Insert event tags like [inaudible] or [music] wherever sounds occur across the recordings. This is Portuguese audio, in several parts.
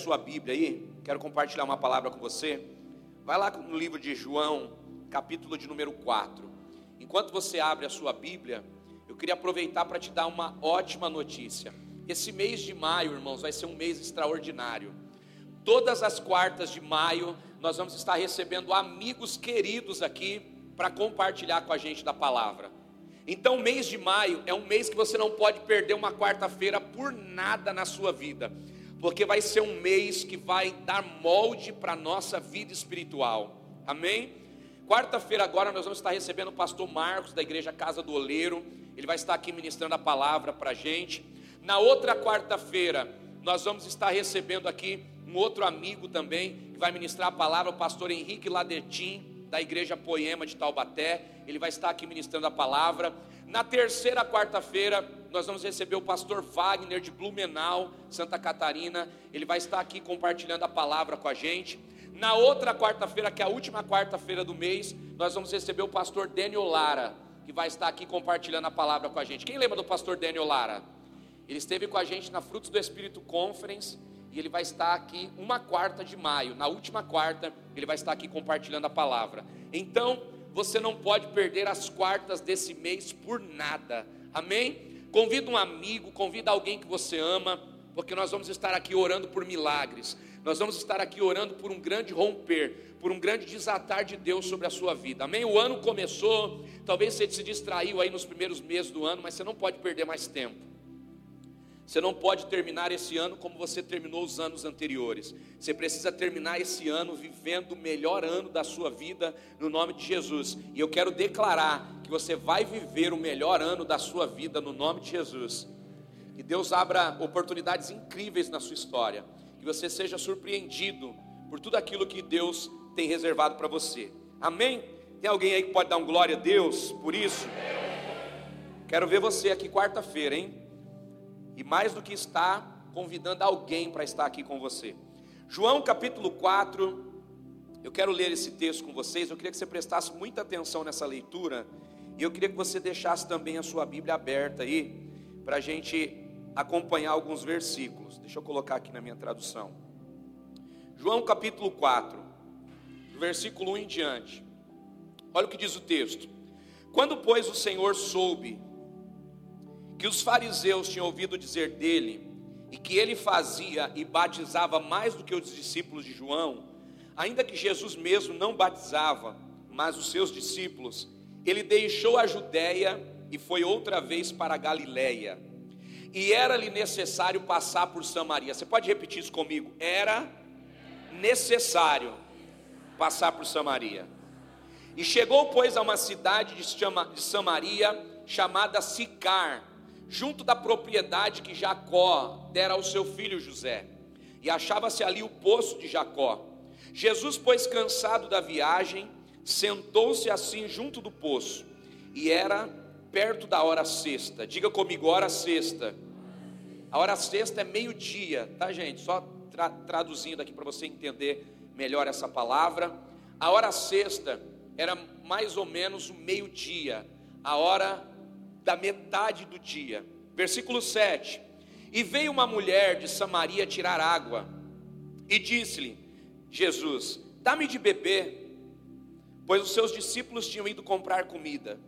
sua Bíblia aí, quero compartilhar uma palavra com você. Vai lá no livro de João, capítulo de número 4. Enquanto você abre a sua Bíblia, eu queria aproveitar para te dar uma ótima notícia. Esse mês de maio, irmãos, vai ser um mês extraordinário. Todas as quartas de maio, nós vamos estar recebendo amigos queridos aqui para compartilhar com a gente da palavra. Então, mês de maio é um mês que você não pode perder uma quarta-feira por nada na sua vida, porque vai ser um mês que vai dar molde para a nossa vida espiritual. Amém? Quarta-feira agora nós vamos estar recebendo o pastor Marcos da igreja Casa do Oleiro. Ele vai estar aqui ministrando a palavra para a gente. Na outra quarta-feira nós vamos estar recebendo aqui um outro amigo também que vai ministrar a palavra, o pastor Henrique Ladetim da Igreja Poema de Taubaté. Ele vai estar aqui ministrando a palavra. Na terceira quarta-feira, nós vamos receber o pastor Wagner de Blumenau, Santa Catarina. Ele vai estar aqui compartilhando a palavra com a gente. Na outra quarta-feira, que é a última quarta-feira do mês, nós vamos receber o pastor Daniel Lara, que vai estar aqui compartilhando a palavra com a gente. Quem lembra do pastor Daniel Lara? Ele esteve com a gente na Frutos do Espírito Conference e ele vai estar aqui uma quarta de maio. Na última quarta, ele vai estar aqui compartilhando a palavra. Então, você não pode perder as quartas desse mês por nada. Amém? Convida um amigo, convida alguém que você ama, porque nós vamos estar aqui orando por milagres. Nós vamos estar aqui orando por um grande romper, por um grande desatar de Deus sobre a sua vida. Amém? O ano começou, talvez você se distraiu aí nos primeiros meses do ano, mas você não pode perder mais tempo. Você não pode terminar esse ano como você terminou os anos anteriores. Você precisa terminar esse ano vivendo o melhor ano da sua vida no nome de Jesus. E eu quero declarar que você vai viver o melhor ano da sua vida no nome de Jesus. Que Deus abra oportunidades incríveis na sua história. Que você seja surpreendido por tudo aquilo que Deus tem reservado para você. Amém? Tem alguém aí que pode dar um glória a Deus por isso? Quero ver você aqui quarta-feira, hein? E mais do que está, convidando alguém para estar aqui com você. João capítulo 4, eu quero ler esse texto com vocês, eu queria que você prestasse muita atenção nessa leitura, e eu queria que você deixasse também a sua Bíblia aberta aí, para a gente acompanhar alguns versículos. Deixa eu colocar aqui na minha tradução. João capítulo 4, versículo 1 em diante. Olha o que diz o texto. Quando, pois, o Senhor soube que os fariseus tinham ouvido dizer dele e que ele fazia e batizava mais do que os discípulos de João, ainda que Jesus mesmo não batizava, mas os seus discípulos, ele deixou a Judéia e foi outra vez para a Galiléia. E era-lhe necessário passar por Samaria. Você pode repetir isso comigo? Era necessário passar por Samaria. E chegou, pois, a uma cidade de Samaria chamada Sicar, junto da propriedade que Jacó dera ao seu filho José. E achava-se ali o poço de Jacó. Jesus, pois cansado da viagem, sentou-se assim junto do poço, e era perto da hora sexta. Diga comigo, hora sexta. A hora sexta é meio-dia, tá, gente? Só tra traduzindo aqui para você entender melhor essa palavra. A hora sexta era mais ou menos o meio-dia, a hora da metade do dia. Versículo 7. E veio uma mulher de Samaria tirar água, e disse-lhe: Jesus, dá-me de beber, pois os seus discípulos tinham ido comprar comida.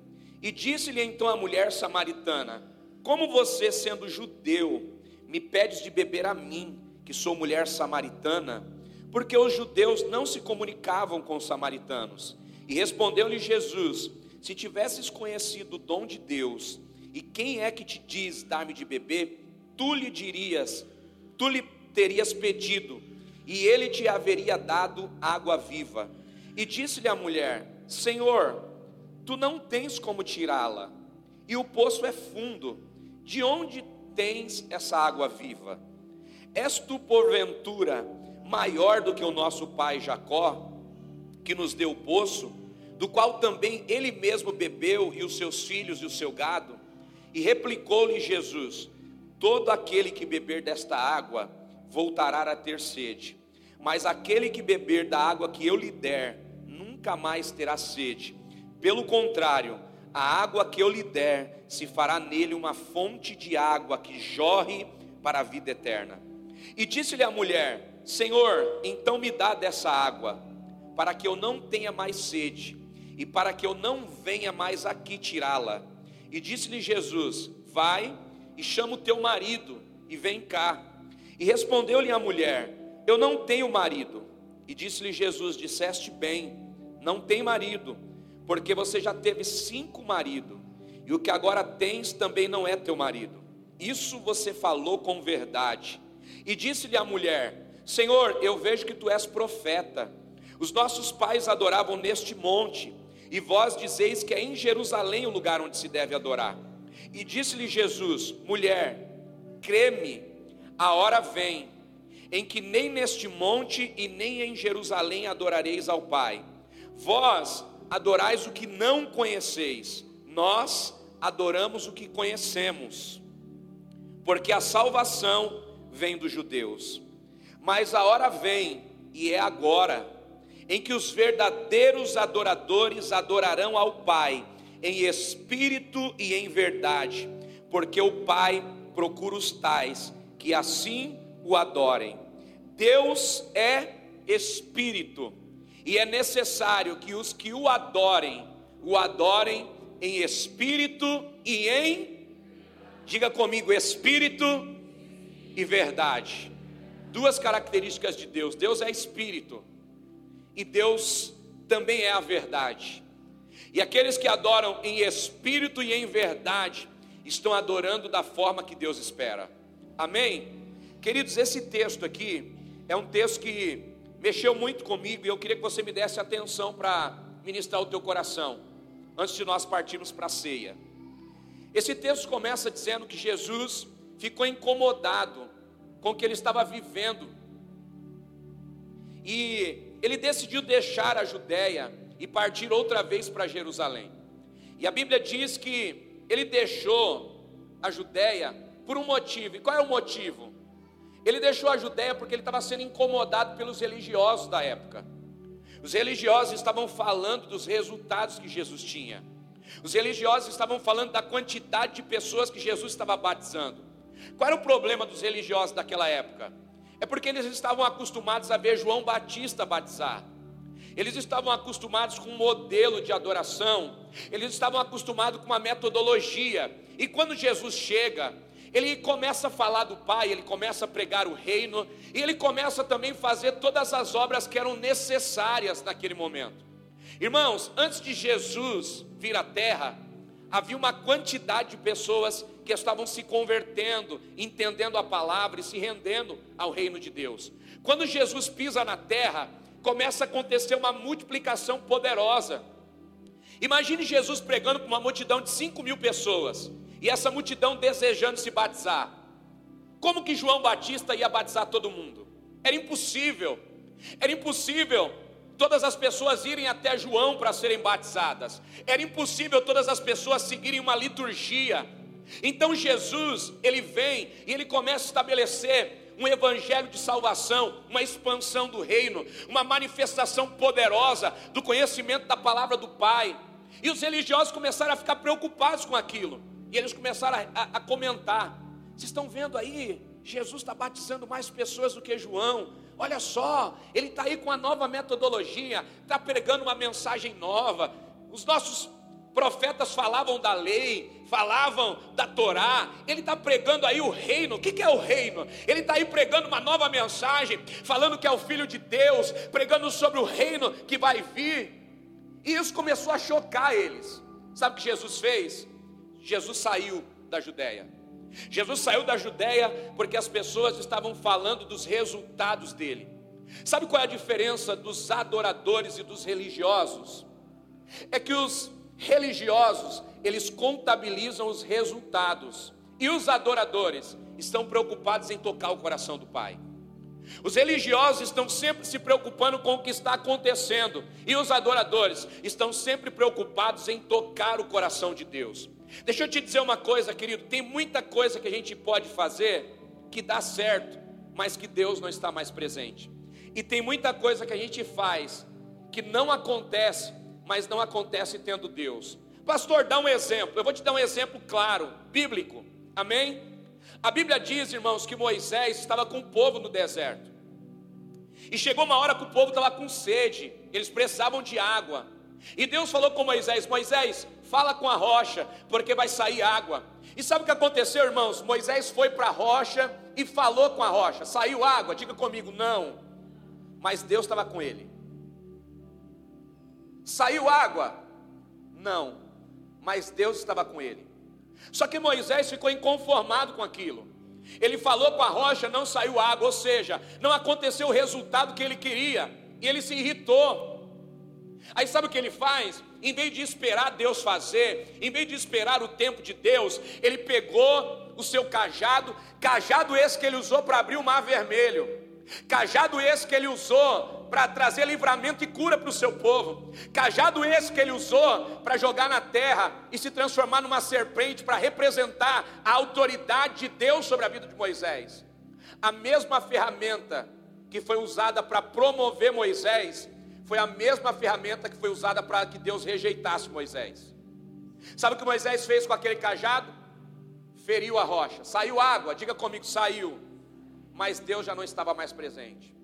E disse-lhe então a mulher samaritana: Como você, sendo judeu, me pedes de beber a mim, que sou mulher samaritana? Porque os judeus não se comunicavam com os samaritanos. E respondeu-lhe Jesus: se tivesses conhecido o dom de Deus, e quem é que te diz dar-me de beber, tu lhe dirias, tu lhe terias pedido, e ele te haveria dado água viva. E disse-lhe a mulher: Senhor, tu não tens como tirá-la, e o poço é fundo, de onde tens essa água viva? És tu, porventura, maior do que o nosso pai Jacó, que nos deu o poço? Do qual também ele mesmo bebeu, e os seus filhos e o seu gado? E replicou-lhe Jesus: Todo aquele que beber desta água voltará a ter sede, mas aquele que beber da água que eu lhe der, nunca mais terá sede. Pelo contrário, a água que eu lhe der se fará nele uma fonte de água que jorre para a vida eterna. E disse-lhe a mulher: Senhor, então me dá dessa água, para que eu não tenha mais sede, e para que eu não venha mais aqui tirá-la. E disse-lhe Jesus: Vai e chama o teu marido, e vem cá. E respondeu-lhe a mulher: Eu não tenho marido. E disse-lhe Jesus: Disseste bem, não tem marido, porque você já teve cinco maridos, e o que agora tens também não é teu marido. Isso você falou com verdade. E disse-lhe a mulher: Senhor, eu vejo que tu és profeta. Os nossos pais adoravam neste monte, e vós dizeis que é em Jerusalém o lugar onde se deve adorar. E disse-lhe Jesus: Mulher, creme, a hora vem em que nem neste monte e nem em Jerusalém adorareis ao Pai. Vós adorais o que não conheceis, nós adoramos o que conhecemos, porque a salvação vem dos judeus. Mas a hora vem, e é agora, em que os verdadeiros adoradores adorarão ao Pai, em espírito e em verdade, porque o Pai procura os tais que assim o adorem. Deus é espírito, e é necessário que os que o adorem, o adorem em espírito e em, diga comigo, espírito e verdade. Duas características de Deus: Deus é espírito, e Deus também é a verdade. E aqueles que adoram em espírito e em verdade, estão adorando da forma que Deus espera. Amém? Queridos, esse texto aqui é um texto que mexeu muito comigo e eu queria que você me desse atenção para ministrar o teu coração, antes de nós partirmos para a ceia. Esse texto começa dizendo que Jesus ficou incomodado com o que ele estava vivendo e ele decidiu deixar a Judéia e partir outra vez para Jerusalém. E a Bíblia diz que ele deixou a Judéia por um motivo. E qual é o motivo? Ele deixou a Judéia porque ele estava sendo incomodado pelos religiosos da época. Os religiosos estavam falando dos resultados que Jesus tinha. Os religiosos estavam falando da quantidade de pessoas que Jesus estava batizando. Qual era o problema dos religiosos daquela época? É porque eles estavam acostumados a ver João Batista batizar. Eles estavam acostumados com um modelo de adoração, eles estavam acostumados com uma metodologia. E quando Jesus chega, ele começa a falar do Pai, ele começa a pregar o reino, e ele começa também a fazer todas as obras que eram necessárias naquele momento. Irmãos, antes de Jesus vir à terra, havia uma quantidade de pessoas que estavam se convertendo, entendendo a palavra e se rendendo ao reino de Deus. Quando Jesus pisa na terra, começa a acontecer uma multiplicação poderosa. Imagine Jesus pregando para uma multidão de 5 mil pessoas e essa multidão desejando se batizar. Como que João Batista ia batizar todo mundo? Era impossível. Era impossível todas as pessoas irem até João para serem batizadas. Era impossível todas as pessoas seguirem uma liturgia. Então Jesus, ele vem e ele começa a estabelecer um evangelho de salvação, uma expansão do reino, uma manifestação poderosa do conhecimento da palavra do Pai. E os religiosos começaram a ficar preocupados com aquilo. E eles começaram a, a, a comentar: vocês estão vendo aí? Jesus está batizando mais pessoas do que João. Olha só, ele está aí com uma nova metodologia, está pregando uma mensagem nova. Os nossos profetas falavam da lei, falavam da Torá, ele está pregando aí o reino. O que, que é o reino? Ele está aí pregando uma nova mensagem, falando que é o Filho de Deus, pregando sobre o reino que vai vir. E isso começou a chocar eles. Sabe o que Jesus fez? Jesus saiu da Judéia. Jesus saiu da Judéia porque as pessoas estavam falando dos resultados dele. Sabe qual é a diferença dos adoradores e dos religiosos? É que os religiosos, eles contabilizam os resultados, e os adoradores estão preocupados em tocar o coração do Pai. Os religiosos estão sempre se preocupando com o que está acontecendo, e os adoradores estão sempre preocupados em tocar o coração de Deus. Deixa eu te dizer uma coisa, querido: tem muita coisa que a gente pode fazer que dá certo, mas que Deus não está mais presente. E tem muita coisa que a gente faz que não acontece, mas não acontece tendo Deus. Pastor, dá um exemplo. Eu vou te dar um exemplo claro, bíblico. Amém? A Bíblia diz, irmãos, que Moisés estava com o povo no deserto. E chegou uma hora que o povo estava com sede, eles precisavam de água. E Deus falou com Moisés: Moisés, fala com a rocha, porque vai sair água. E sabe o que aconteceu, irmãos? Moisés foi para a rocha e falou com a rocha: saiu água? Diga comigo, não. Mas Deus estava com ele. Saiu água? Não. Mas Deus estava com ele. Só que Moisés ficou inconformado com aquilo. Ele falou com a rocha, não saiu água, ou seja, não aconteceu o resultado que ele queria, e ele se irritou. Aí sabe o que ele faz? Em vez de esperar Deus fazer, em vez de esperar o tempo de Deus, ele pegou o seu cajado, cajado esse que ele usou para abrir o mar vermelho, cajado esse que ele usou para trazer livramento e cura para o seu povo, cajado esse que ele usou para jogar na terra e se transformar numa serpente para representar a autoridade de Deus sobre a vida de Moisés. A mesma ferramenta que foi usada para promover Moisés foi a mesma ferramenta que foi usada para que Deus rejeitasse Moisés. Sabe o que Moisés fez com aquele cajado? Feriu a rocha, saiu água, diga comigo, saiu, mas Deus já não estava mais presente.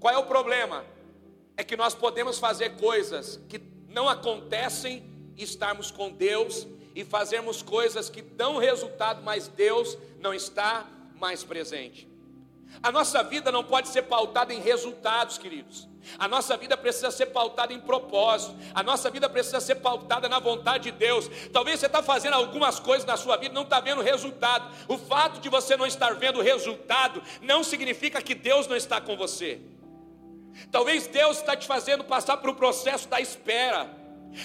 Qual é o problema? É que nós podemos fazer coisas que não acontecem e estarmos com Deus e fazermos coisas que dão resultado, mas Deus não está mais presente. A nossa vida não pode ser pautada em resultados, queridos. A nossa vida precisa ser pautada em propósito. A nossa vida precisa ser pautada na vontade de Deus. Talvez você está fazendo algumas coisas na sua vida, não está vendo resultado. O fato de você não estar vendo resultado não significa que Deus não está com você. Talvez Deus está te fazendo passar um processo da espera.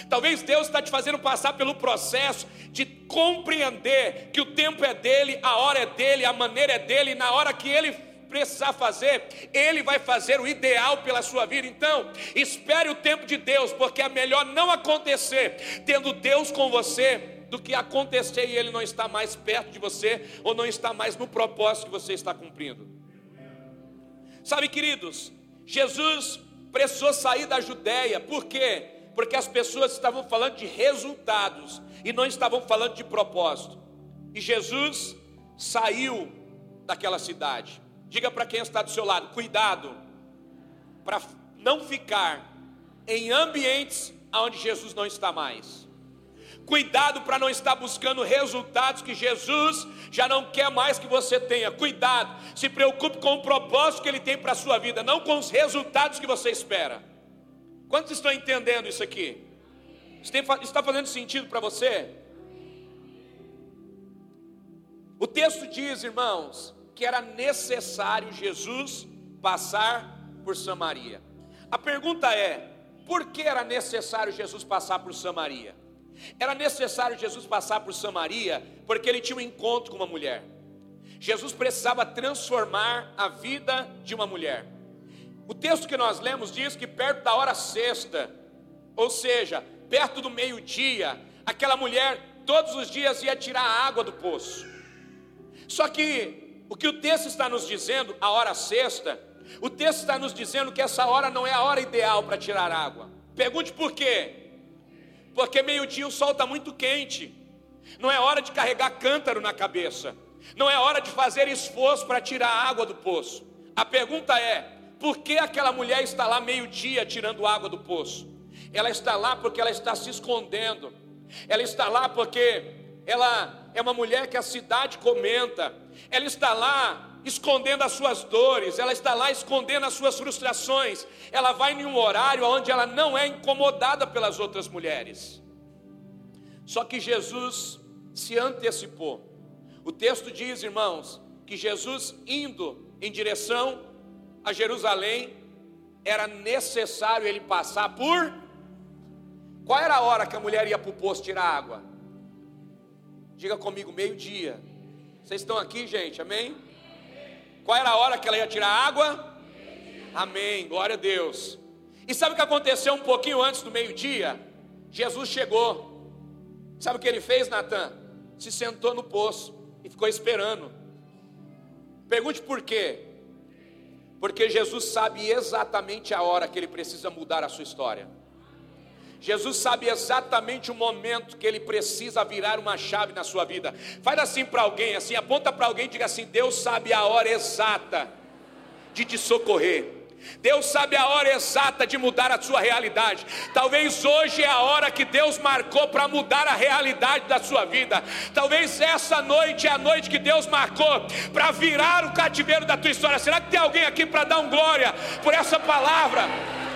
Talvez Deus está te fazendo passar pelo processo de compreender que o tempo é dele, a hora é dele, a maneira é dele, e na hora que ele precisar fazer, Ele vai fazer o ideal pela sua vida. Então, espere o tempo de Deus, porque é melhor não acontecer tendo Deus com você do que acontecer e Ele não está mais perto de você ou não está mais no propósito que você está cumprindo. Sabe, queridos, Jesus precisou sair da Judéia, por quê? Porque as pessoas estavam falando de resultados e não estavam falando de propósito. E Jesus saiu daquela cidade. Diga para quem está do seu lado: cuidado, para não ficar em ambientes onde Jesus não está mais. Cuidado para não estar buscando resultados que Jesus já não quer mais que você tenha. Cuidado, se preocupe com o propósito que Ele tem para a sua vida, não com os resultados que você espera. Quantos estão entendendo isso aqui? Está fazendo sentido para você? O texto diz, irmãos, que era necessário Jesus passar por Samaria. A pergunta é: por que era necessário Jesus passar por Samaria? Era necessário Jesus passar por Samaria porque ele tinha um encontro com uma mulher. Jesus precisava transformar a vida de uma mulher. O texto que nós lemos diz que perto da hora sexta, ou seja, perto do meio-dia, aquela mulher todos os dias ia tirar a água do poço. Só que o que o texto está nos dizendo, a hora sexta, o texto está nos dizendo que essa hora não é a hora ideal para tirar água. Pergunte por quê? Porque meio-dia o sol está muito quente, não é hora de carregar cântaro na cabeça, não é hora de fazer esforço para tirar a água do poço. A pergunta é: por que aquela mulher está lá meio-dia tirando água do poço? Ela está lá porque ela está se escondendo, ela está lá porque ela é uma mulher que a cidade comenta, ela está lá escondendo as suas dores, ela está lá escondendo as suas frustrações, ela vai em um horário onde ela não é incomodada pelas outras mulheres. Só que Jesus se antecipou. O texto diz, irmãos, que Jesus indo em direção a Jerusalém, era necessário ele passar por. Qual era a hora que a mulher ia para o poço tirar água? Diga comigo, meio-dia. Vocês estão aqui, gente? Amém? Qual era a hora que ela ia tirar água? Amém. Glória a Deus. E sabe o que aconteceu um pouquinho antes do meio-dia? Jesus chegou. Sabe o que ele fez, Natan? Se sentou no poço e ficou esperando. Pergunte por quê? Porque Jesus sabe exatamente a hora que ele precisa mudar a sua história. Jesus sabe exatamente o momento que ele precisa virar uma chave na sua vida. Faz assim para alguém, assim, aponta para alguém e diga assim: Deus sabe a hora exata de te socorrer. Deus sabe a hora exata de mudar a sua realidade. Talvez hoje é a hora que Deus marcou para mudar a realidade da sua vida. Talvez essa noite é a noite que Deus marcou para virar o cativeiro da tua história. Será que tem alguém aqui para dar um glória por essa palavra?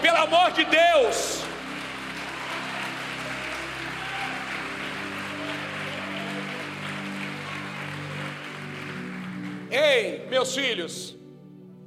Pelo amor de Deus. Ei, meus filhos,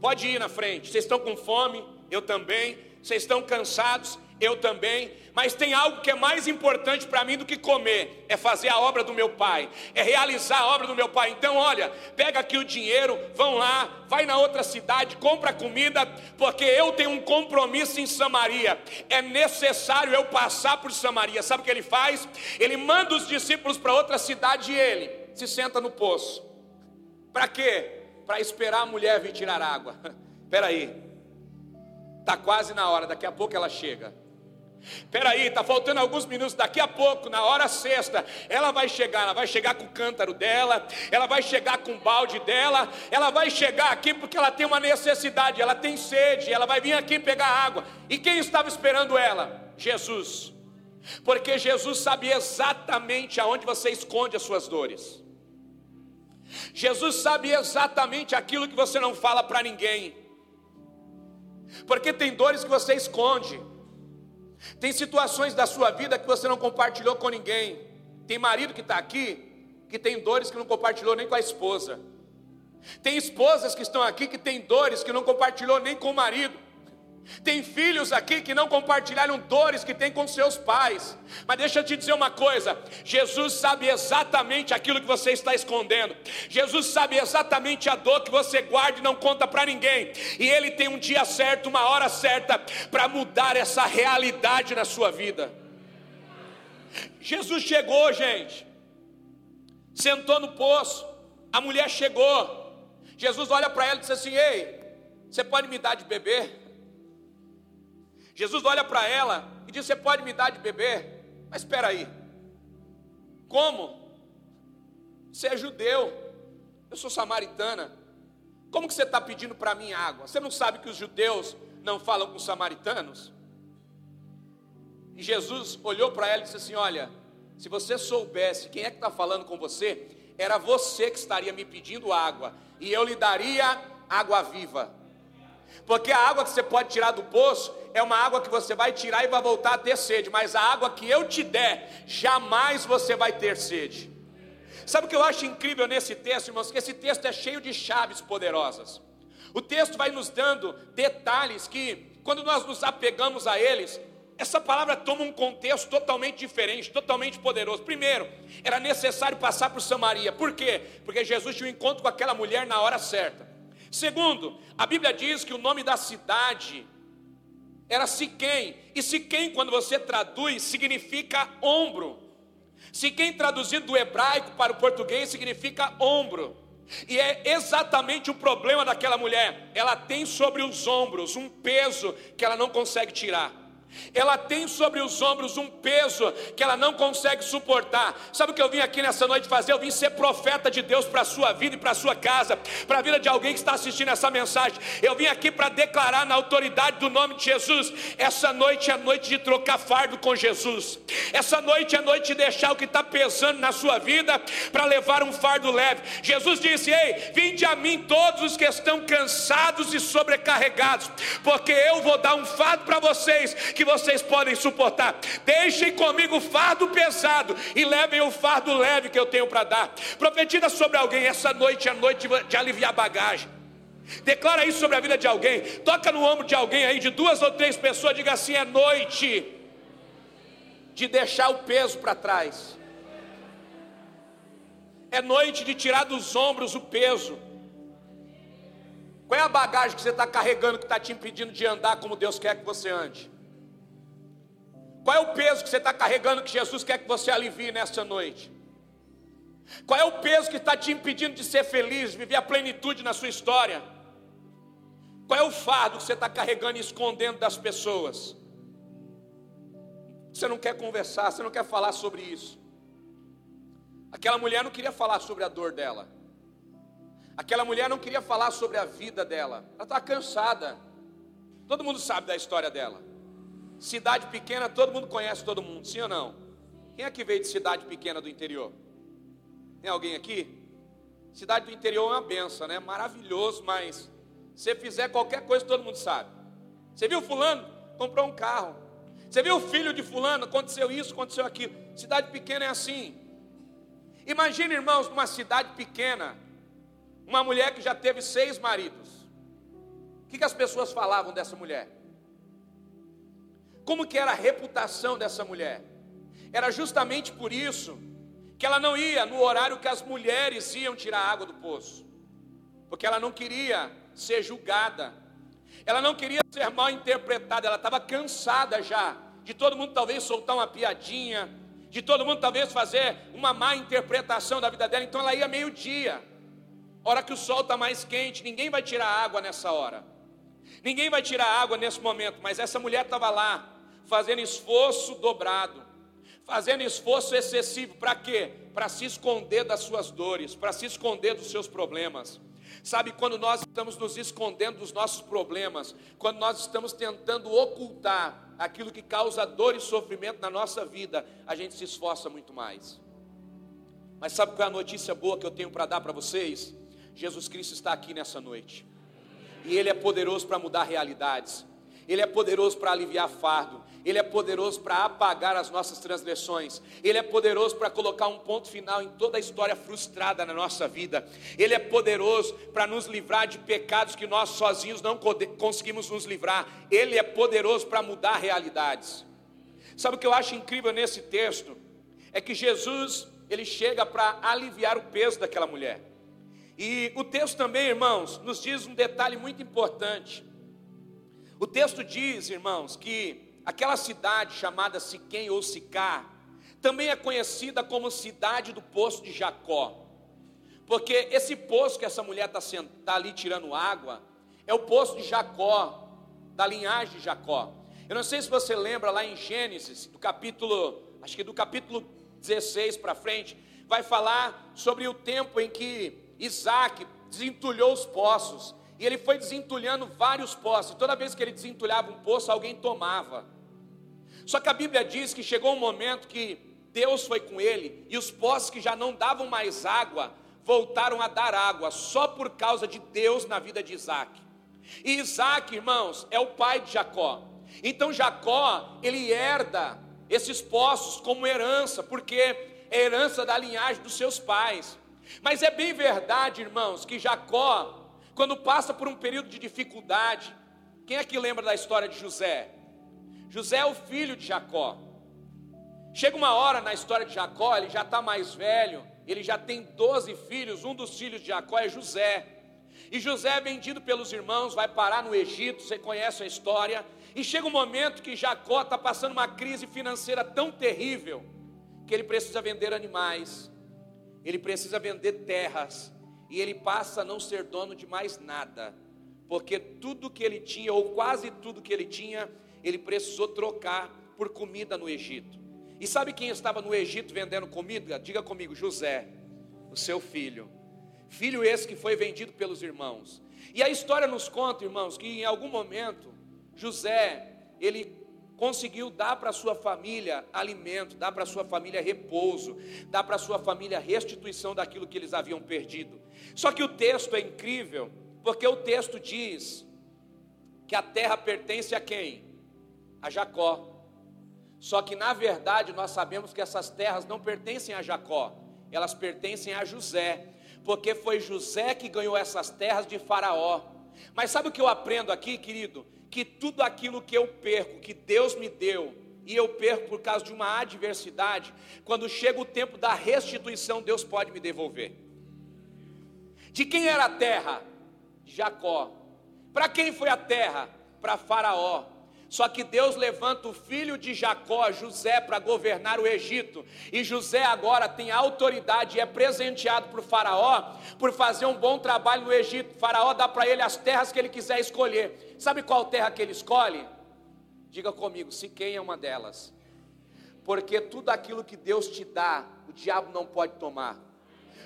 Pode ir na frente. Vocês estão com fome? Eu também. Vocês estão cansados? Eu também. Mas tem algo que é mais importante para mim do que comer: é fazer a obra do meu pai, é realizar a obra do meu pai. Então, olha, pega aqui o dinheiro, vão lá, vai na outra cidade, compra comida, porque eu tenho um compromisso em Samaria. É necessário eu passar por Samaria. Sabe o que ele faz? Ele manda os discípulos para outra cidade e ele se senta no poço. Para quê? para esperar a mulher vir tirar água. [laughs] Espera aí, está quase na hora, daqui a pouco ela chega. Espera aí, está faltando alguns minutos, daqui a pouco, na hora sexta, ela vai chegar, ela vai chegar com o cântaro dela, ela vai chegar com o balde dela, ela vai chegar aqui porque ela tem uma necessidade, ela tem sede, ela vai vir aqui pegar água. E quem estava esperando ela? Jesus. Porque Jesus sabia exatamente aonde você esconde as suas dores. Jesus sabe exatamente aquilo que você não fala para ninguém, porque tem dores que você esconde, tem situações da sua vida que você não compartilhou com ninguém. Tem marido que está aqui que tem dores que não compartilhou nem com a esposa. Tem esposas que estão aqui que tem dores que não compartilhou nem com o marido. Tem filhos aqui que não compartilharam dores que tem com seus pais. Mas deixa eu te dizer uma coisa: Jesus sabe exatamente aquilo que você está escondendo. Jesus sabe exatamente a dor que você guarda e não conta para ninguém. E Ele tem um dia certo, uma hora certa para mudar essa realidade na sua vida. Jesus chegou, gente. Sentou no poço. A mulher chegou. Jesus olha para ela e diz assim: Ei, você pode me dar de beber? Jesus olha para ela e diz: Você pode me dar de beber? Mas espera aí, como? Você é judeu, eu sou samaritana. Como que você está pedindo para mim água? Você não sabe que os judeus não falam com os samaritanos? E Jesus olhou para ela e disse assim: Olha, se você soubesse quem é que está falando com você, era você que estaria me pedindo água, e eu lhe daria água viva. Porque a água que você pode tirar do poço é uma água que você vai tirar e vai voltar a ter sede, mas a água que eu te der, jamais você vai ter sede. Sabe o que eu acho incrível nesse texto, irmãos? Que esse texto é cheio de chaves poderosas. O texto vai nos dando detalhes que, quando nós nos apegamos a eles, essa palavra toma um contexto totalmente diferente, totalmente poderoso. Primeiro, era necessário passar por Samaria. Por quê? Porque Jesus tinha um encontro com aquela mulher na hora certa. Segundo, a Bíblia diz que o nome da cidade era Siquém. E Siquém, quando você traduz, significa ombro. Siquém traduzido do hebraico para o português significa ombro. E é exatamente o problema daquela mulher. Ela tem sobre os ombros um peso que ela não consegue tirar. Ela tem sobre os ombros um peso que ela não consegue suportar. Sabe o que eu vim aqui nessa noite fazer? Eu vim ser profeta de Deus para a sua vida e para a sua casa, para a vida de alguém que está assistindo essa mensagem. Eu vim aqui para declarar na autoridade do nome de Jesus: essa noite é noite de trocar fardo com Jesus. Essa noite é noite de deixar o que está pesando na sua vida para levar um fardo leve. Jesus disse: Ei, vinde a mim todos os que estão cansados e sobrecarregados, porque eu vou dar um fardo para vocês que vocês podem suportar. Deixem comigo o fardo pesado e levem o fardo leve que eu tenho para dar. Profetiza sobre alguém essa noite é noite de aliviar bagagem. Declara isso sobre a vida de alguém. Toca no ombro de alguém aí, de duas ou três pessoas. Diga assim: é noite de deixar o peso para trás. É noite de tirar dos ombros o peso. Qual é a bagagem que você está carregando que está te impedindo de andar como Deus quer que você ande? Qual é o peso que você está carregando que Jesus quer que você alivie nesta noite? Qual é o peso que está te impedindo de ser feliz, viver a plenitude na sua história? Qual é o fardo que você está carregando e escondendo das pessoas? Você não quer conversar, você não quer falar sobre isso. Aquela mulher não queria falar sobre a dor dela. Aquela mulher não queria falar sobre a vida dela. Ela estava cansada. Todo mundo sabe da história dela. Cidade pequena, todo mundo conhece todo mundo, sim ou não? Quem é que veio de cidade pequena do interior? Tem alguém aqui? Cidade do interior é uma benção, né? Maravilhoso, mas se fizer qualquer coisa, todo mundo sabe. Você viu fulano? Comprou um carro. Você viu o filho de fulano? Aconteceu isso, aconteceu aquilo. Cidade pequena é assim. Imagine, irmãos, numa cidade pequena, uma mulher que já teve seis maridos. O que, que as pessoas falavam dessa mulher? Como que era a reputação dessa mulher? Era justamente por isso que ela não ia no horário que as mulheres iam tirar água do poço, porque ela não queria ser julgada, ela não queria ser mal interpretada, ela estava cansada já de todo mundo talvez soltar uma piadinha, de todo mundo talvez fazer uma má interpretação da vida dela, então ela ia meio-dia, hora que o sol está mais quente, ninguém vai tirar água nessa hora, ninguém vai tirar água nesse momento, mas essa mulher estava lá, fazendo esforço dobrado, fazendo esforço excessivo, para quê? Para se esconder das suas dores, para se esconder dos seus problemas. Sabe, quando nós estamos nos escondendo dos nossos problemas, quando nós estamos tentando ocultar aquilo que causa dor e sofrimento na nossa vida, a gente se esforça muito mais. Mas sabe qual é a notícia boa que eu tenho para dar para vocês? Jesus Cristo está aqui nessa noite. E Ele é poderoso para mudar realidades. Ele é poderoso para aliviar fardo, Ele é poderoso para apagar as nossas transgressões, Ele é poderoso para colocar um ponto final em toda a história frustrada na nossa vida, Ele é poderoso para nos livrar de pecados que nós sozinhos não conseguimos nos livrar, Ele é poderoso para mudar realidades. Sabe o que eu acho incrível nesse texto? É que Jesus, ele chega para aliviar o peso daquela mulher. E o texto também, irmãos, nos diz um detalhe muito importante. O texto diz, irmãos, que aquela cidade chamada Siquém ou Sicá também é conhecida como cidade do poço de Jacó. Porque esse poço que essa mulher está tá ali tirando água é o poço de Jacó, da linhagem de Jacó. Eu não sei se você lembra lá em Gênesis, do capítulo, acho que do capítulo 16 para frente, vai falar sobre o tempo em que Isaac desentulhou os poços e ele foi desentulhando vários poços. Toda vez que ele desentulhava um poço, alguém tomava. Só que a Bíblia diz que chegou um momento que Deus foi com ele e os poços que já não davam mais água voltaram a dar água só por causa de Deus na vida de Isaac. E Isaac, irmãos, é o pai de Jacó. Então Jacó, ele herda esses poços como herança, porque é herança da linhagem dos seus pais. Mas é bem verdade, irmãos, que Jacó quando passa por um período de dificuldade, quem é que lembra da história de José? José é o filho de Jacó. Chega uma hora na história de Jacó, ele já está mais velho, ele já tem 12 filhos, um dos filhos de Jacó é José. E José é vendido pelos irmãos, vai parar no Egito, você conhece a história. E chega um momento que Jacó está passando uma crise financeira tão terrível, que ele precisa vender animais, ele precisa vender terras, e ele passa a não ser dono de mais nada, porque tudo que ele tinha, ou quase tudo que ele tinha, ele precisou trocar por comida no Egito. E sabe quem estava no Egito vendendo comida? Diga comigo, José, o seu filho. Filho esse que foi vendido pelos irmãos. E a história nos conta, irmãos, que em algum momento José, ele conseguiu dar para sua família alimento, dar para sua família repouso, dar para sua família restituição daquilo que eles haviam perdido. Só que o texto é incrível, porque o texto diz que a terra pertence a quem? A Jacó. Só que na verdade nós sabemos que essas terras não pertencem a Jacó, elas pertencem a José, porque foi José que ganhou essas terras de Faraó. Mas sabe o que eu aprendo aqui, querido? Que tudo aquilo que eu perco, que Deus me deu, e eu perco por causa de uma adversidade, quando chega o tempo da restituição, Deus pode me devolver. De quem era a terra? Jacó. Para quem foi a terra? Para Faraó. Só que Deus levanta o filho de Jacó, José, para governar o Egito. E José agora tem autoridade e é presenteado por Faraó por fazer um bom trabalho no Egito. Faraó dá para ele as terras que ele quiser escolher. Sabe qual terra que ele escolhe? Diga comigo, Siquém é uma delas. porque tudo aquilo que Deus te dá, o diabo não pode tomar.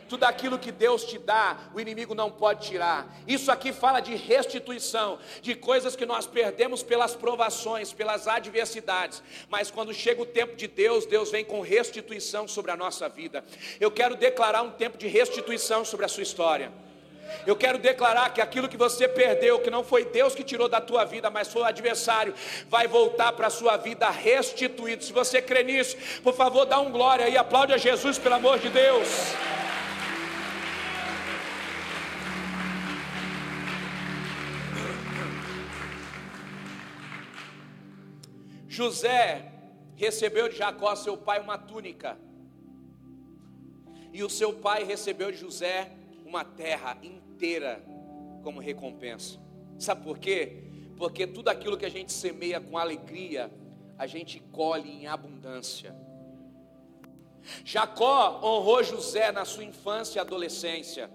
Tudo aquilo que Deus te dá, o inimigo não pode tirar. Isso aqui fala de restituição, de coisas que nós perdemos pelas provações, pelas adversidades. Mas quando chega o tempo de Deus, Deus vem com restituição sobre a nossa vida. Eu quero declarar um tempo de restituição sobre a sua história. Eu quero declarar que aquilo que você perdeu, que não foi Deus que tirou da tua vida, mas foi o adversário, vai voltar para a sua vida restituído. Se você crê nisso, por favor, dá um glória aí, aplaude a Jesus, pelo amor de Deus. José recebeu de Jacó, seu pai, uma túnica. E o seu pai recebeu de José uma terra inteira como recompensa. Sabe por quê? Porque tudo aquilo que a gente semeia com alegria, a gente colhe em abundância. Jacó honrou José na sua infância e adolescência,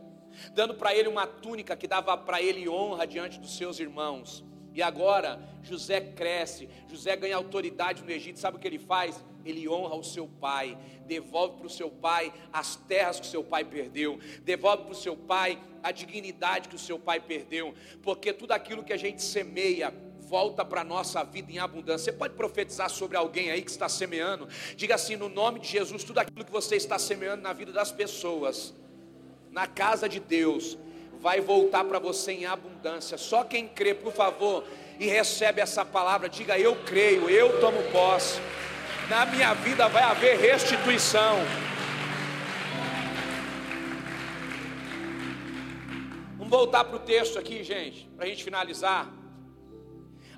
dando para ele uma túnica que dava para ele honra diante dos seus irmãos. E agora José cresce, José ganha autoridade no Egito, sabe o que ele faz? Ele honra o seu pai, devolve para o seu pai as terras que o seu pai perdeu, devolve para o seu pai a dignidade que o seu pai perdeu, porque tudo aquilo que a gente semeia, volta para a nossa vida em abundância. Você pode profetizar sobre alguém aí que está semeando? Diga assim: no nome de Jesus, tudo aquilo que você está semeando na vida das pessoas, na casa de Deus, vai voltar para você em abundância. Só quem crê, por favor, e recebe essa palavra, diga: Eu creio, eu tomo posse. Na minha vida vai haver restituição. Vamos voltar para o texto aqui, gente, para a gente finalizar.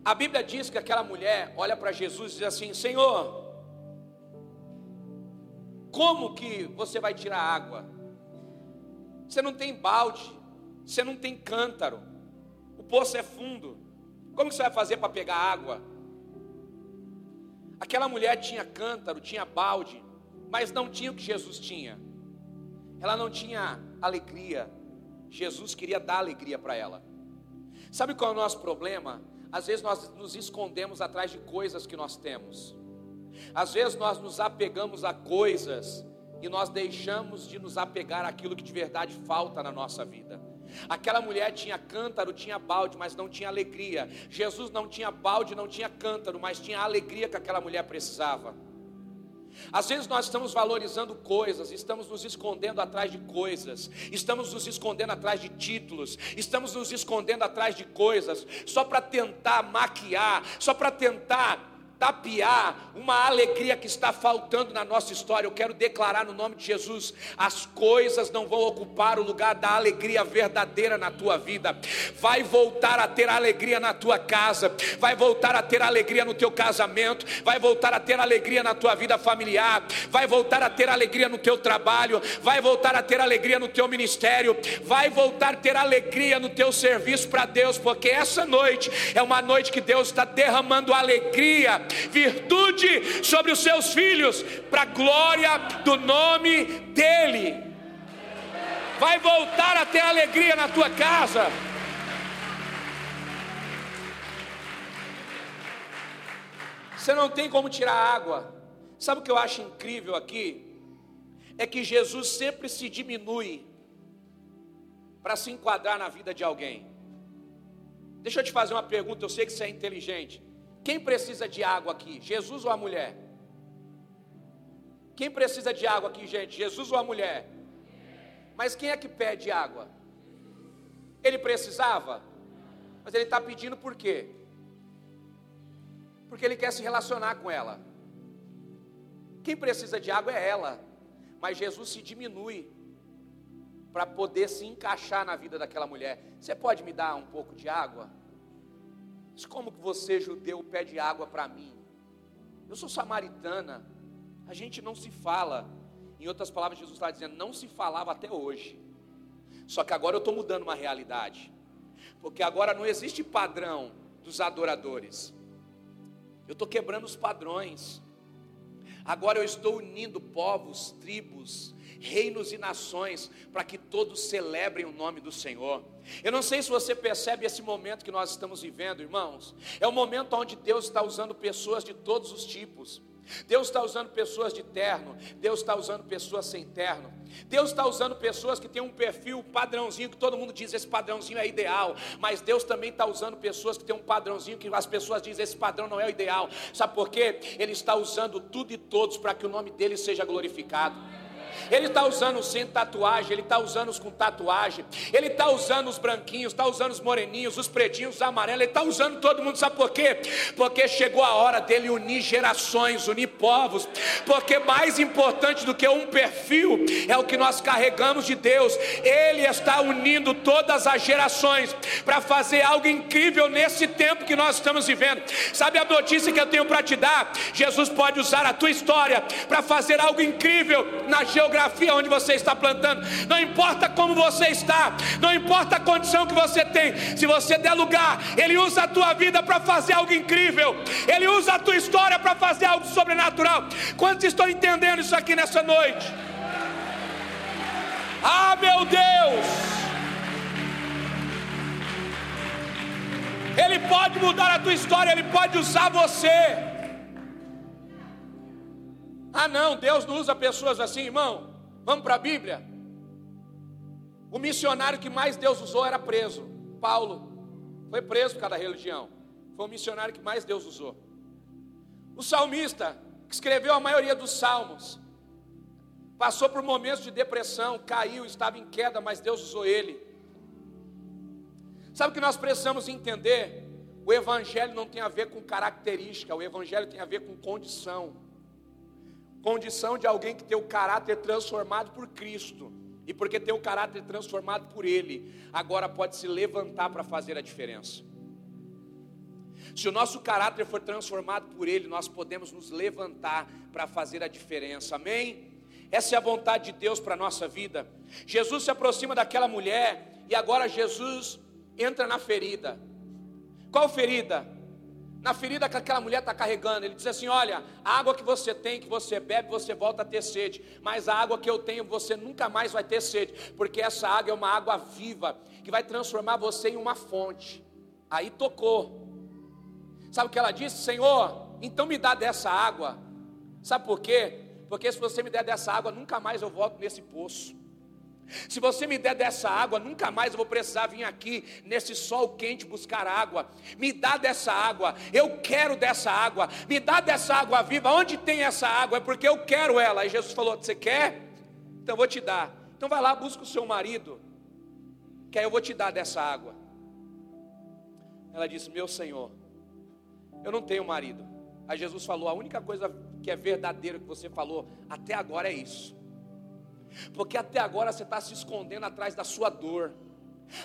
A Bíblia diz que aquela mulher olha para Jesus e diz assim: Senhor, como que você vai tirar água? Você não tem balde, você não tem cântaro, o poço é fundo. Como você vai fazer para pegar água? Aquela mulher tinha cântaro, tinha balde, mas não tinha o que Jesus tinha. Ela não tinha alegria. Jesus queria dar alegria para ela. Sabe qual é o nosso problema? Às vezes nós nos escondemos atrás de coisas que nós temos. Às vezes nós nos apegamos a coisas e nós deixamos de nos apegar àquilo que de verdade falta na nossa vida. Aquela mulher tinha cântaro, tinha balde, mas não tinha alegria. Jesus não tinha balde, não tinha cântaro, mas tinha a alegria que aquela mulher precisava. Às vezes nós estamos valorizando coisas, estamos nos escondendo atrás de coisas, estamos nos escondendo atrás de títulos, estamos nos escondendo atrás de coisas, só para tentar maquiar, só para tentar tapiar uma alegria que está faltando na nossa história. Eu quero declarar no nome de Jesus: as coisas não vão ocupar o lugar da alegria verdadeira na tua vida. Vai voltar a ter alegria na tua casa, vai voltar a ter alegria no teu casamento, vai voltar a ter alegria na tua vida familiar, vai voltar a ter alegria no teu trabalho, vai voltar a ter alegria no teu ministério, vai voltar a ter alegria no teu serviço para Deus, porque essa noite é uma noite que Deus está derramando alegria virtude sobre os seus filhos, para a glória do nome dEle. Vai voltar a ter alegria na tua casa. Você não tem como tirar água. Sabe o que eu acho incrível aqui? É que Jesus sempre se diminui para se enquadrar na vida de alguém. Deixa eu te fazer uma pergunta, eu sei que você é inteligente. Quem precisa de água aqui? Jesus ou a mulher? Quem precisa de água aqui, gente? Jesus ou a mulher? Mas quem é que pede água? Ele precisava? Mas ele está pedindo por quê? Porque ele quer se relacionar com ela. Quem precisa de água é ela. Mas Jesus se diminui para poder se encaixar na vida daquela mulher. Você pode me dar um pouco de água? Mas como que você, judeu, pede água para mim? Eu sou samaritana. A gente não se fala. Em outras palavras, Jesus está dizendo, não se falava até hoje. Só que agora eu estou mudando uma realidade. Porque agora não existe padrão dos adoradores. Eu estou quebrando os padrões. Agora eu estou unindo povos, tribos, reinos e nações, para que todos celebrem o nome do Senhor. Eu não sei se você percebe esse momento que nós estamos vivendo, irmãos. É o momento onde Deus está usando pessoas de todos os tipos. Deus está usando pessoas de terno, Deus está usando pessoas sem terno. Deus está usando pessoas que têm um perfil padrãozinho, que todo mundo diz esse padrãozinho é ideal, mas Deus também está usando pessoas que têm um padrãozinho que as pessoas dizem esse padrão não é o ideal. Sabe por quê? Ele está usando tudo e todos para que o nome dele seja glorificado. Ele está usando os sem tatuagem, ele está usando os com tatuagem, ele está usando os branquinhos, está usando os moreninhos, os pretinhos, os amarelos, ele está usando todo mundo, sabe por quê? Porque chegou a hora dele unir gerações, unir povos, porque mais importante do que um perfil é o que nós carregamos de Deus, ele está unindo todas as gerações para fazer algo incrível nesse tempo que nós estamos vivendo. Sabe a notícia que eu tenho para te dar? Jesus pode usar a tua história para fazer algo incrível na geografia geografia onde você está plantando, não importa como você está, não importa a condição que você tem, se você der lugar, Ele usa a tua vida para fazer algo incrível, Ele usa a tua história para fazer algo sobrenatural. Quantos estão entendendo isso aqui nessa noite? Ah, meu Deus! Ele pode mudar a tua história, Ele pode usar você. Ah, não, Deus não usa pessoas assim, irmão. Vamos para a Bíblia. O missionário que mais Deus usou era preso. Paulo foi preso por causa da religião. Foi o missionário que mais Deus usou. O salmista, que escreveu a maioria dos salmos, passou por momentos de depressão, caiu, estava em queda, mas Deus usou ele. Sabe o que nós precisamos entender? O Evangelho não tem a ver com característica, o Evangelho tem a ver com condição condição de alguém que tem o caráter transformado por Cristo. E porque tem o caráter transformado por Ele, agora pode se levantar para fazer a diferença. Se o nosso caráter for transformado por Ele, nós podemos nos levantar para fazer a diferença. Amém? Essa é a vontade de Deus para a nossa vida. Jesus se aproxima daquela mulher e agora Jesus entra na ferida. Qual ferida? Na ferida que aquela mulher está carregando. Ele diz assim: Olha, a água que você tem, que você bebe, você volta a ter sede, mas a água que eu tenho, você nunca mais vai ter sede, porque essa água é uma água viva, que vai transformar você em uma fonte. Aí tocou. Sabe o que ela disse? Senhor, então me dá dessa água. Sabe por quê? Porque se você me der dessa água, nunca mais eu volto nesse poço. Se você me der dessa água, nunca mais eu vou precisar vir aqui nesse sol quente buscar água. Me dá dessa água, eu quero dessa água. Me dá dessa água viva. Onde tem essa água? É porque eu quero ela. E Jesus falou: Você quer? Então eu vou te dar. Então vai lá, busca o seu marido, que aí eu vou te dar dessa água. Ela disse: Meu Senhor, eu não tenho marido. Aí Jesus falou: A única coisa que é verdadeira que você falou até agora é isso. Porque até agora você está se escondendo atrás da sua dor.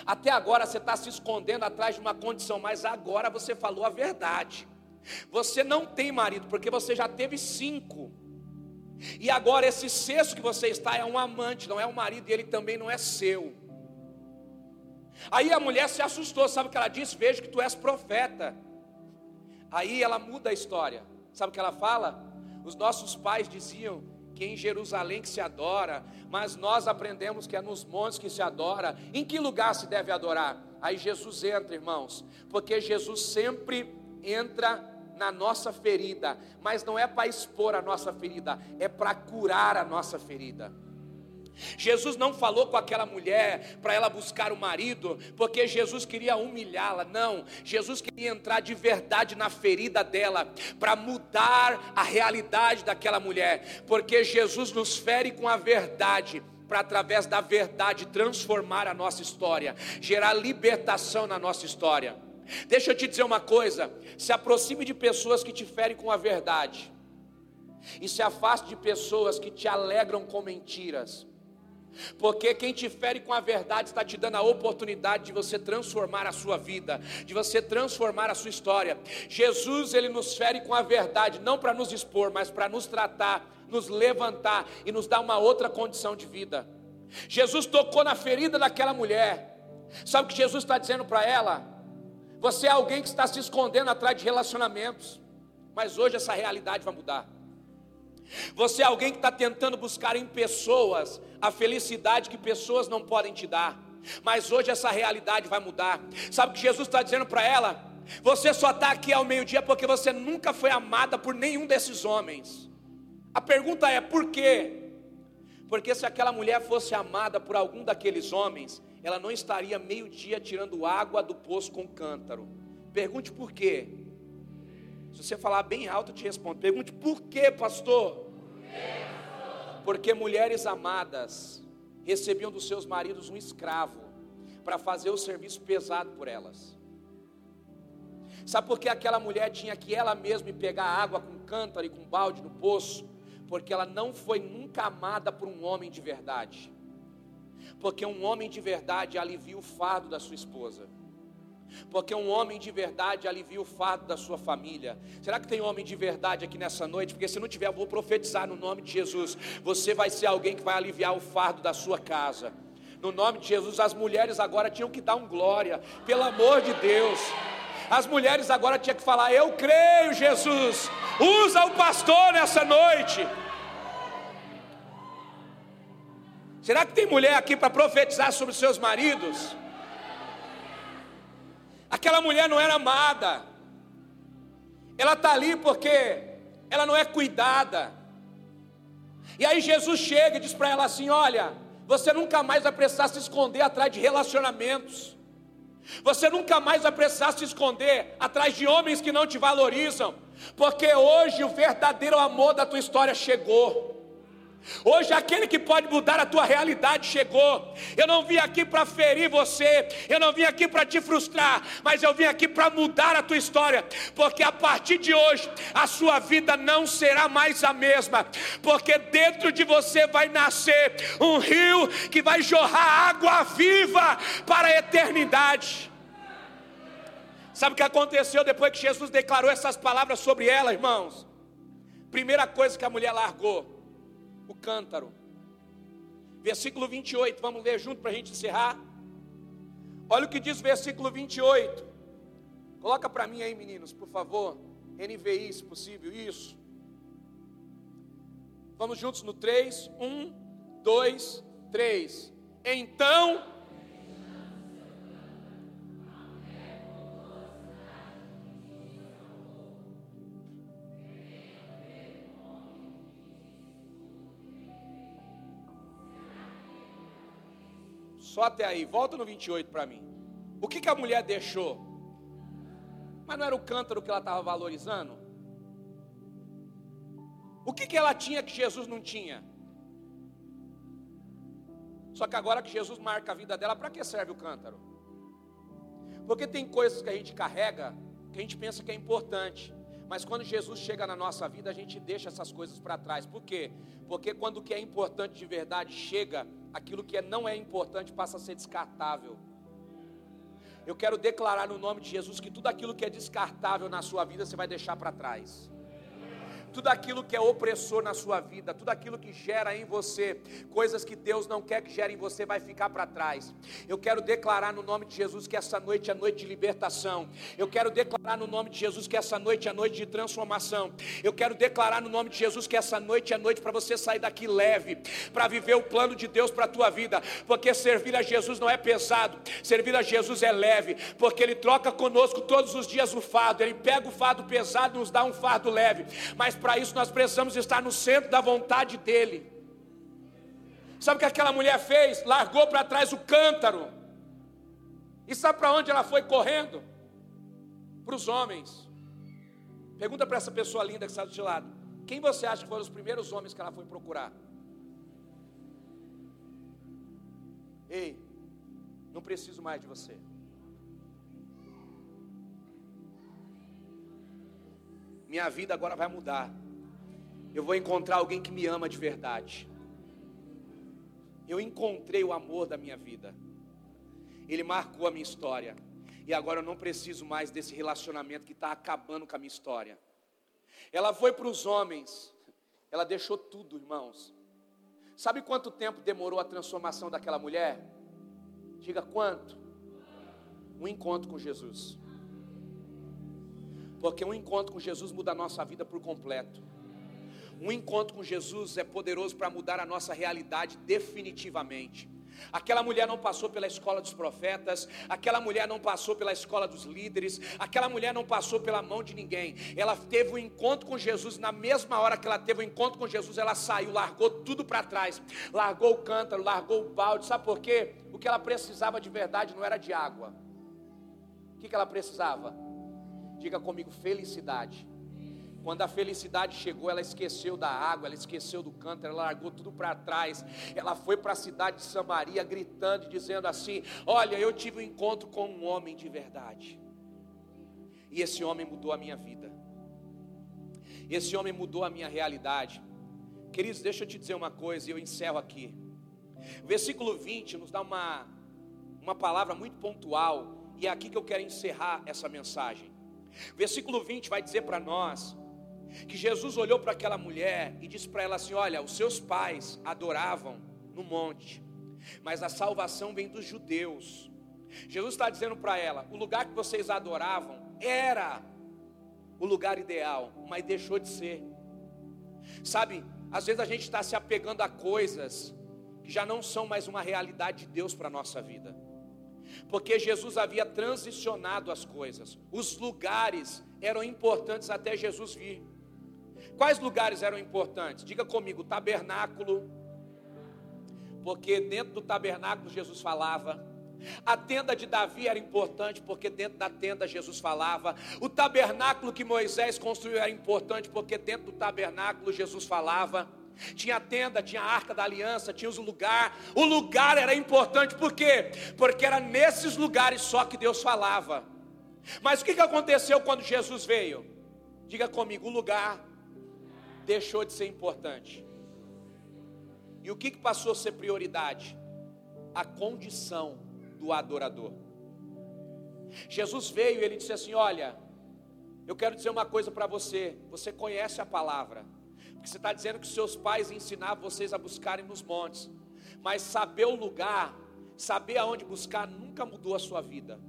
Até agora você está se escondendo atrás de uma condição, mas agora você falou a verdade. Você não tem marido, porque você já teve cinco. E agora esse sexto que você está é um amante, não é um marido, e ele também não é seu. Aí a mulher se assustou, sabe o que ela disse? Vejo que tu és profeta. Aí ela muda a história. Sabe o que ela fala? Os nossos pais diziam que é em Jerusalém que se adora, mas nós aprendemos que é nos montes que se adora. Em que lugar se deve adorar? Aí Jesus entra, irmãos, porque Jesus sempre entra na nossa ferida, mas não é para expor a nossa ferida, é para curar a nossa ferida. Jesus não falou com aquela mulher para ela buscar o marido, porque Jesus queria humilhá-la, não. Jesus queria entrar de verdade na ferida dela, para mudar a realidade daquela mulher, porque Jesus nos fere com a verdade para através da verdade transformar a nossa história, gerar libertação na nossa história. Deixa eu te dizer uma coisa: se aproxime de pessoas que te ferem com a verdade, e se afaste de pessoas que te alegram com mentiras. Porque quem te fere com a verdade está te dando a oportunidade de você transformar a sua vida, de você transformar a sua história. Jesus, ele nos fere com a verdade, não para nos expor, mas para nos tratar, nos levantar e nos dar uma outra condição de vida. Jesus tocou na ferida daquela mulher. Sabe o que Jesus está dizendo para ela? Você é alguém que está se escondendo atrás de relacionamentos, mas hoje essa realidade vai mudar. Você é alguém que está tentando buscar em pessoas a felicidade que pessoas não podem te dar. Mas hoje essa realidade vai mudar. Sabe o que Jesus está dizendo para ela? Você só está aqui ao meio-dia porque você nunca foi amada por nenhum desses homens. A pergunta é: por quê? Porque se aquela mulher fosse amada por algum daqueles homens, ela não estaria meio-dia tirando água do poço com cântaro. Pergunte por quê. Se você falar bem alto, eu te respondo. Pergunte por quê, pastor? Porque mulheres amadas recebiam dos seus maridos um escravo para fazer o serviço pesado por elas. Sabe por que aquela mulher tinha que ela mesma pegar água com cântaro e com balde no poço? Porque ela não foi nunca amada por um homem de verdade. Porque um homem de verdade alivia o fardo da sua esposa. Porque um homem de verdade alivia o fardo da sua família. Será que tem homem de verdade aqui nessa noite? Porque se não tiver, eu vou profetizar no nome de Jesus. Você vai ser alguém que vai aliviar o fardo da sua casa. No nome de Jesus, as mulheres agora tinham que dar um glória, pelo amor de Deus. As mulheres agora tinham que falar: Eu creio, Jesus. Usa o pastor nessa noite. Será que tem mulher aqui para profetizar sobre seus maridos? Aquela mulher não era amada. Ela está ali porque ela não é cuidada. E aí Jesus chega e diz para ela assim: Olha, você nunca mais vai precisar se esconder atrás de relacionamentos. Você nunca mais vai precisar se esconder atrás de homens que não te valorizam, porque hoje o verdadeiro amor da tua história chegou. Hoje aquele que pode mudar a tua realidade chegou. Eu não vim aqui para ferir você, eu não vim aqui para te frustrar, mas eu vim aqui para mudar a tua história, porque a partir de hoje a sua vida não será mais a mesma, porque dentro de você vai nascer um rio que vai jorrar água viva para a eternidade. Sabe o que aconteceu depois que Jesus declarou essas palavras sobre ela, irmãos? Primeira coisa que a mulher largou o cântaro. Versículo 28, vamos ler junto para a gente encerrar. Olha o que diz o versículo 28. Coloca para mim aí, meninos, por favor. NVI, se possível, isso. Vamos juntos no 3. 1, 2, 3. Então Só até aí, volta no 28 para mim. O que, que a mulher deixou? Mas não era o cântaro que ela estava valorizando? O que, que ela tinha que Jesus não tinha? Só que agora que Jesus marca a vida dela, para que serve o cântaro? Porque tem coisas que a gente carrega que a gente pensa que é importante, mas quando Jesus chega na nossa vida, a gente deixa essas coisas para trás. Por quê? Porque quando o que é importante de verdade chega, aquilo que não é importante passa a ser descartável. Eu quero declarar no nome de Jesus que tudo aquilo que é descartável na sua vida você vai deixar para trás tudo aquilo que é opressor na sua vida, tudo aquilo que gera em você coisas que Deus não quer que gere em você, vai ficar para trás. Eu quero declarar no nome de Jesus que essa noite é noite de libertação. Eu quero declarar no nome de Jesus que essa noite é noite de transformação. Eu quero declarar no nome de Jesus que essa noite é noite para você sair daqui leve, para viver o plano de Deus para a tua vida, porque servir a Jesus não é pesado, servir a Jesus é leve, porque Ele troca conosco todos os dias o fardo, Ele pega o fardo pesado e nos dá um fardo leve, mas para isso nós precisamos estar no centro da vontade dEle. Sabe o que aquela mulher fez? Largou para trás o cântaro. E sabe para onde ela foi correndo? Para os homens. Pergunta para essa pessoa linda que está do seu lado: quem você acha que foram os primeiros homens que ela foi procurar? Ei, não preciso mais de você. Minha vida agora vai mudar. Eu vou encontrar alguém que me ama de verdade. Eu encontrei o amor da minha vida. Ele marcou a minha história. E agora eu não preciso mais desse relacionamento que está acabando com a minha história. Ela foi para os homens. Ela deixou tudo, irmãos. Sabe quanto tempo demorou a transformação daquela mulher? Diga quanto? Um encontro com Jesus. Porque um encontro com Jesus muda a nossa vida por completo. Um encontro com Jesus é poderoso para mudar a nossa realidade definitivamente. Aquela mulher não passou pela escola dos profetas, aquela mulher não passou pela escola dos líderes, aquela mulher não passou pela mão de ninguém. Ela teve um encontro com Jesus, na mesma hora que ela teve um encontro com Jesus, ela saiu, largou tudo para trás, largou o cântaro, largou o balde. Sabe por quê? O que ela precisava de verdade não era de água. O que ela precisava? Diga comigo, felicidade. Quando a felicidade chegou, ela esqueceu da água, ela esqueceu do canto, ela largou tudo para trás. Ela foi para a cidade de Samaria gritando, dizendo assim: Olha, eu tive um encontro com um homem de verdade. E esse homem mudou a minha vida. Esse homem mudou a minha realidade. Queridos, deixa eu te dizer uma coisa e eu encerro aqui. Versículo 20 nos dá uma, uma palavra muito pontual, e é aqui que eu quero encerrar essa mensagem. Versículo 20 vai dizer para nós que Jesus olhou para aquela mulher e disse para ela assim: Olha, os seus pais adoravam no monte, mas a salvação vem dos judeus. Jesus está dizendo para ela: o lugar que vocês adoravam era o lugar ideal, mas deixou de ser. Sabe, às vezes a gente está se apegando a coisas que já não são mais uma realidade de Deus para a nossa vida, porque Jesus havia transicionado as coisas, os lugares eram importantes até Jesus vir. Quais lugares eram importantes? Diga comigo, tabernáculo, porque dentro do tabernáculo Jesus falava. A tenda de Davi era importante porque dentro da tenda Jesus falava. O tabernáculo que Moisés construiu era importante porque dentro do tabernáculo Jesus falava. Tinha a tenda, tinha a arca da aliança, tinha o lugar. O lugar era importante por quê? Porque era nesses lugares só que Deus falava. Mas o que aconteceu quando Jesus veio? Diga comigo, o lugar deixou de ser importante. E o que, passou a ser prioridade? A condição do adorador. Jesus veio e ele disse assim: Olha, eu quero dizer uma coisa para você. Você conhece a palavra, porque você está dizendo que seus pais ensinavam vocês a buscarem nos montes, mas saber o lugar, saber aonde buscar, nunca mudou a sua vida.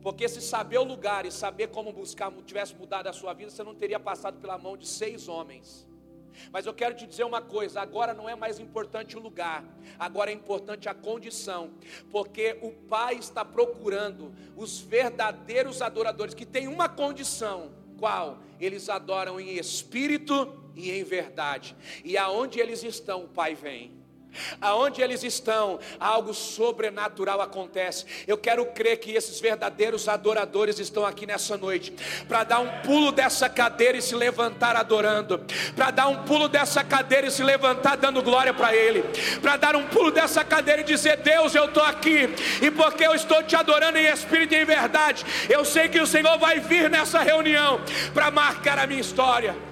Porque se saber o lugar e saber como buscar tivesse mudado a sua vida, você não teria passado pela mão de seis homens. Mas eu quero te dizer uma coisa: agora não é mais importante o lugar, agora é importante a condição, porque o Pai está procurando os verdadeiros adoradores que têm uma condição, qual? Eles adoram em espírito e em verdade, e aonde eles estão, o Pai vem. Aonde eles estão, algo sobrenatural acontece. Eu quero crer que esses verdadeiros adoradores estão aqui nessa noite para dar um pulo dessa cadeira e se levantar adorando, para dar um pulo dessa cadeira e se levantar dando glória para Ele, para dar um pulo dessa cadeira e dizer: Deus, eu estou aqui, e porque eu estou te adorando em espírito e em verdade, eu sei que o Senhor vai vir nessa reunião para marcar a minha história.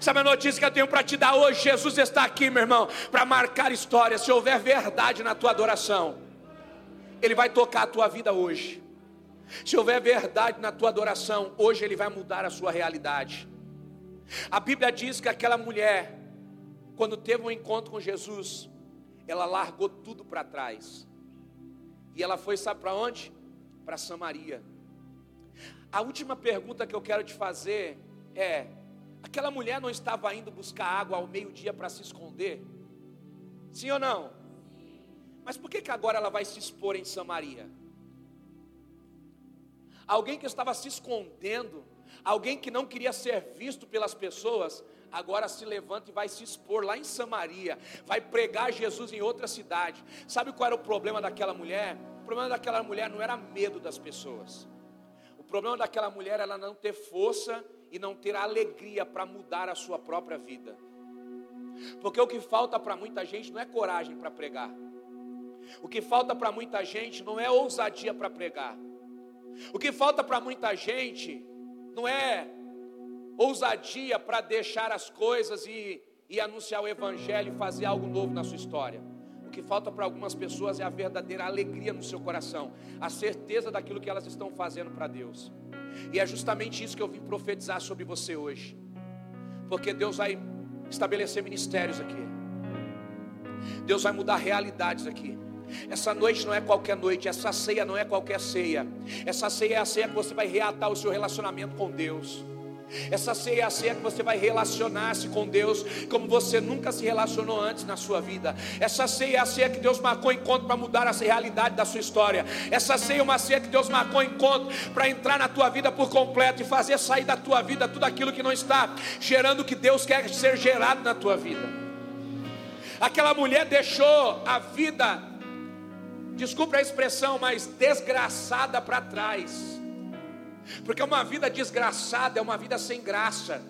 Sabe a notícia que eu tenho para te dar hoje? Jesus está aqui, meu irmão, para marcar história. Se houver verdade na tua adoração, Ele vai tocar a tua vida hoje. Se houver verdade na tua adoração, hoje Ele vai mudar a sua realidade. A Bíblia diz que aquela mulher, quando teve um encontro com Jesus, ela largou tudo para trás. E ela foi, sabe para onde? Para Samaria. A última pergunta que eu quero te fazer é: Aquela mulher não estava indo buscar água ao meio-dia para se esconder? Sim ou não? Mas por que, que agora ela vai se expor em Samaria? Alguém que estava se escondendo, alguém que não queria ser visto pelas pessoas, agora se levanta e vai se expor lá em Samaria, vai pregar Jesus em outra cidade. Sabe qual era o problema daquela mulher? O problema daquela mulher não era medo das pessoas. O problema daquela mulher era não ter força e não ter alegria para mudar a sua própria vida. Porque o que falta para muita gente não é coragem para pregar. O que falta para muita gente não é ousadia para pregar. O que falta para muita gente não é ousadia para deixar as coisas e, e anunciar o Evangelho e fazer algo novo na sua história. O que falta para algumas pessoas é a verdadeira alegria no seu coração, a certeza daquilo que elas estão fazendo para Deus. E é justamente isso que eu vim profetizar sobre você hoje. Porque Deus vai estabelecer ministérios aqui. Deus vai mudar realidades aqui. Essa noite não é qualquer noite, essa ceia não é qualquer ceia. Essa ceia é a ceia que você vai reatar o seu relacionamento com Deus. Essa ceia é a ceia que você vai relacionar-se com Deus como você nunca se relacionou antes na sua vida. Essa ceia é a ceia que Deus marcou encontro para mudar a realidade da sua história. Essa ceia é uma ceia que Deus marcou encontro para entrar na tua vida por completo e fazer sair da tua vida tudo aquilo que não está gerando o que Deus quer ser gerado na tua vida. Aquela mulher deixou a vida, desculpa a expressão, mas desgraçada para trás porque uma vida desgraçada é uma vida sem graça.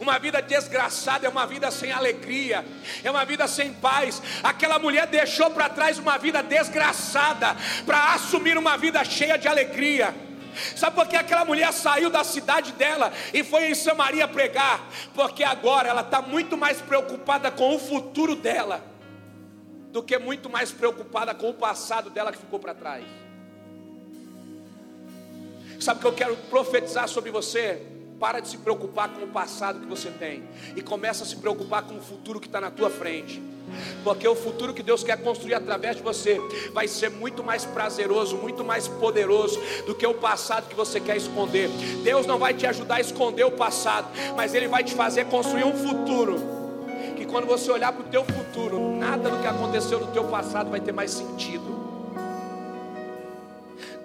Uma vida desgraçada é uma vida sem alegria, é uma vida sem paz. Aquela mulher deixou para trás uma vida desgraçada para assumir uma vida cheia de alegria. Sabe por que aquela mulher saiu da cidade dela e foi em Samaria pregar? Porque agora ela está muito mais preocupada com o futuro dela do que muito mais preocupada com o passado dela que ficou para trás. Sabe o que eu quero profetizar sobre você? Para de se preocupar com o passado que você tem e começa a se preocupar com o futuro que está na tua frente. Porque o futuro que Deus quer construir através de você vai ser muito mais prazeroso, muito mais poderoso do que o passado que você quer esconder. Deus não vai te ajudar a esconder o passado, mas Ele vai te fazer construir um futuro. Que quando você olhar para o teu futuro, nada do que aconteceu no teu passado vai ter mais sentido.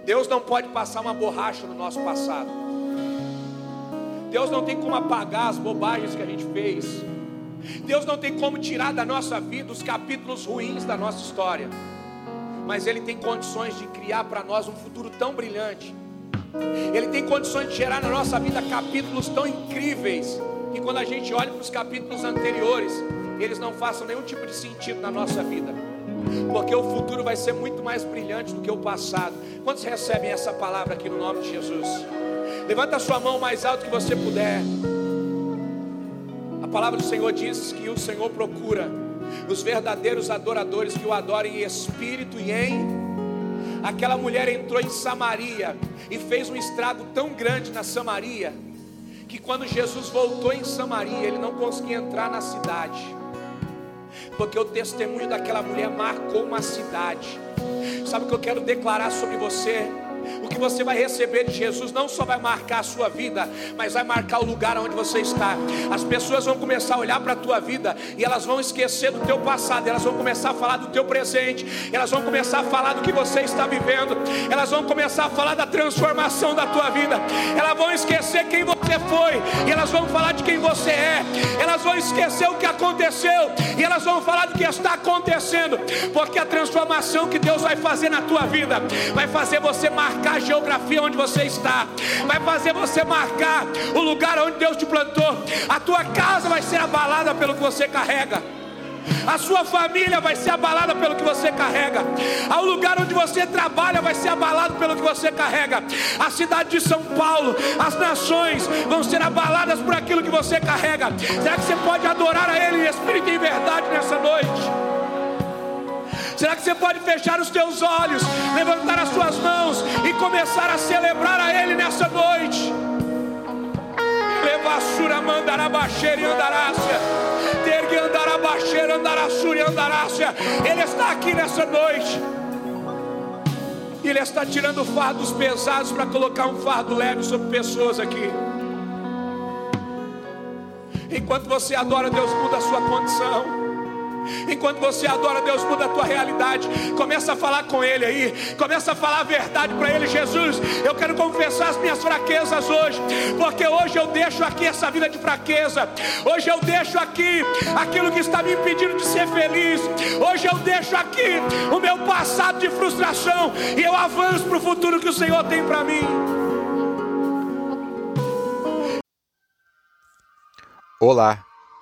Deus não pode passar uma borracha no nosso passado. Deus não tem como apagar as bobagens que a gente fez. Deus não tem como tirar da nossa vida os capítulos ruins da nossa história. Mas Ele tem condições de criar para nós um futuro tão brilhante. Ele tem condições de gerar na nossa vida capítulos tão incríveis que quando a gente olha para os capítulos anteriores, eles não façam nenhum tipo de sentido na nossa vida porque o futuro vai ser muito mais brilhante do que o passado. Quantos recebem essa palavra aqui no nome de Jesus? Levanta a sua mão mais alto que você puder. A palavra do Senhor diz que o Senhor procura os verdadeiros adoradores que o adorem em espírito e em. Aquela mulher entrou em Samaria e fez um estrago tão grande na Samaria que quando Jesus voltou em Samaria, ele não conseguia entrar na cidade porque o testemunho daquela mulher marcou uma cidade. Sabe o que eu quero declarar sobre você? O que você vai receber de Jesus não só vai marcar a sua vida, mas vai marcar o lugar onde você está. As pessoas vão começar a olhar para a tua vida e elas vão esquecer do teu passado, elas vão começar a falar do teu presente, elas vão começar a falar do que você está vivendo, elas vão começar a falar da transformação da tua vida, elas vão esquecer quem você foi e elas vão falar de quem você é, elas vão esquecer o que aconteceu e elas vão falar do que está acontecendo, porque a transformação que Deus vai fazer na tua vida vai fazer você marcar marcar a geografia onde você está, vai fazer você marcar o lugar onde Deus te plantou. A tua casa vai ser abalada pelo que você carrega. A sua família vai ser abalada pelo que você carrega. O lugar onde você trabalha vai ser abalado pelo que você carrega. A cidade de São Paulo, as nações vão ser abaladas por aquilo que você carrega. Será que você pode adorar a Ele em espírito e em verdade nessa noite? Será que você pode fechar os teus olhos, levantar as suas mãos e começar a celebrar a Ele nessa noite? Levassura mandará baixeira e andarácia. Tergue andará baixeira, andarassura e andarácia. Ele está aqui nessa noite. Ele está tirando fardos pesados para colocar um fardo leve sobre pessoas aqui. Enquanto você adora, Deus muda a sua condição. Enquanto você adora, Deus muda a tua realidade. Começa a falar com Ele aí. Começa a falar a verdade para Ele. Jesus, eu quero confessar as minhas fraquezas hoje. Porque hoje eu deixo aqui essa vida de fraqueza. Hoje eu deixo aqui aquilo que está me impedindo de ser feliz. Hoje eu deixo aqui o meu passado de frustração. E eu avanço para o futuro que o Senhor tem para mim. Olá.